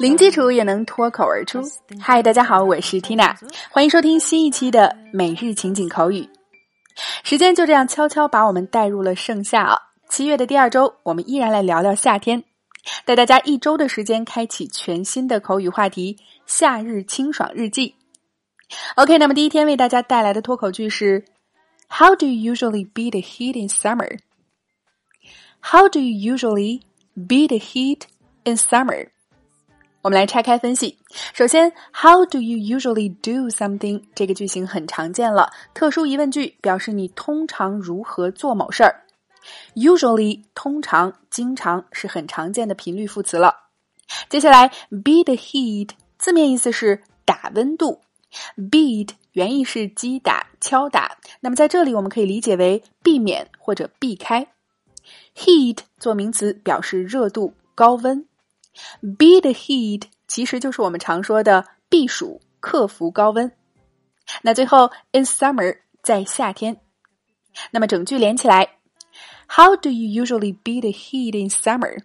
零基础也能脱口而出。嗨，大家好，我是 Tina，欢迎收听新一期的每日情景口语。时间就这样悄悄把我们带入了盛夏啊！七月的第二周，我们依然来聊聊夏天，带大家一周的时间开启全新的口语话题——夏日清爽日记。OK，那么第一天为大家带来的脱口句是：How do you usually beat the heat in summer? How do you usually beat the heat in summer? 我们来拆开分析。首先，How do you usually do something？这个句型很常见了，特殊疑问句表示你通常如何做某事儿。Usually 通常、经常是很常见的频率副词了。接下来，beat the heat 字面意思是打温度，beat 原意是击打、敲打，那么在这里我们可以理解为避免或者避开。Heat 做名词表示热度、高温。Beat the heat 其实就是我们常说的避暑、克服高温。那最后，in summer 在夏天。那么整句连起来，How do you usually beat the heat in summer?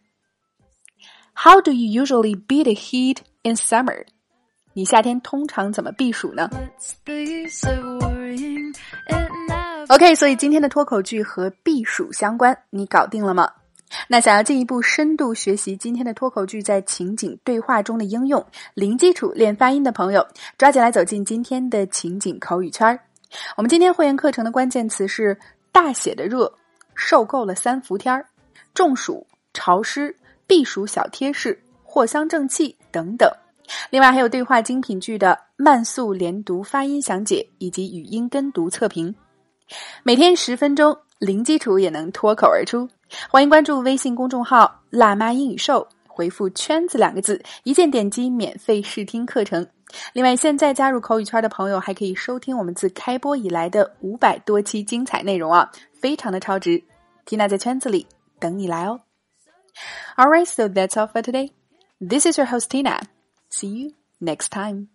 How do you usually beat the heat in summer? 你夏天通常怎么避暑呢 OK，所以今天的脱口句和避暑相关，你搞定了吗？那想要进一步深度学习今天的脱口句在情景对话中的应用，零基础练发音的朋友，抓紧来走进今天的情景口语圈儿。我们今天会员课程的关键词是大写的热、受够了三伏天儿、中暑、潮湿、避暑小贴士、藿香正气等等。另外还有对话精品句的慢速连读发音详解以及语音跟读测评。每天十分钟，零基础也能脱口而出。欢迎关注微信公众号“辣妈英语秀”，回复“圈子”两个字，一键点击免费试听课程。另外，现在加入口语圈的朋友还可以收听我们自开播以来的五百多期精彩内容啊，非常的超值。缇娜在圈子里等你来哦。All right, so that's all for today. This is your host Tina. See you next time.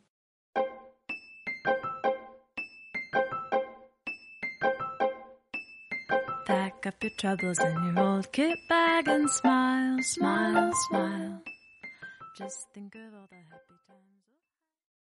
Pack up your troubles in your old kit bag and smile, smile, smile. Just think of all the happy times.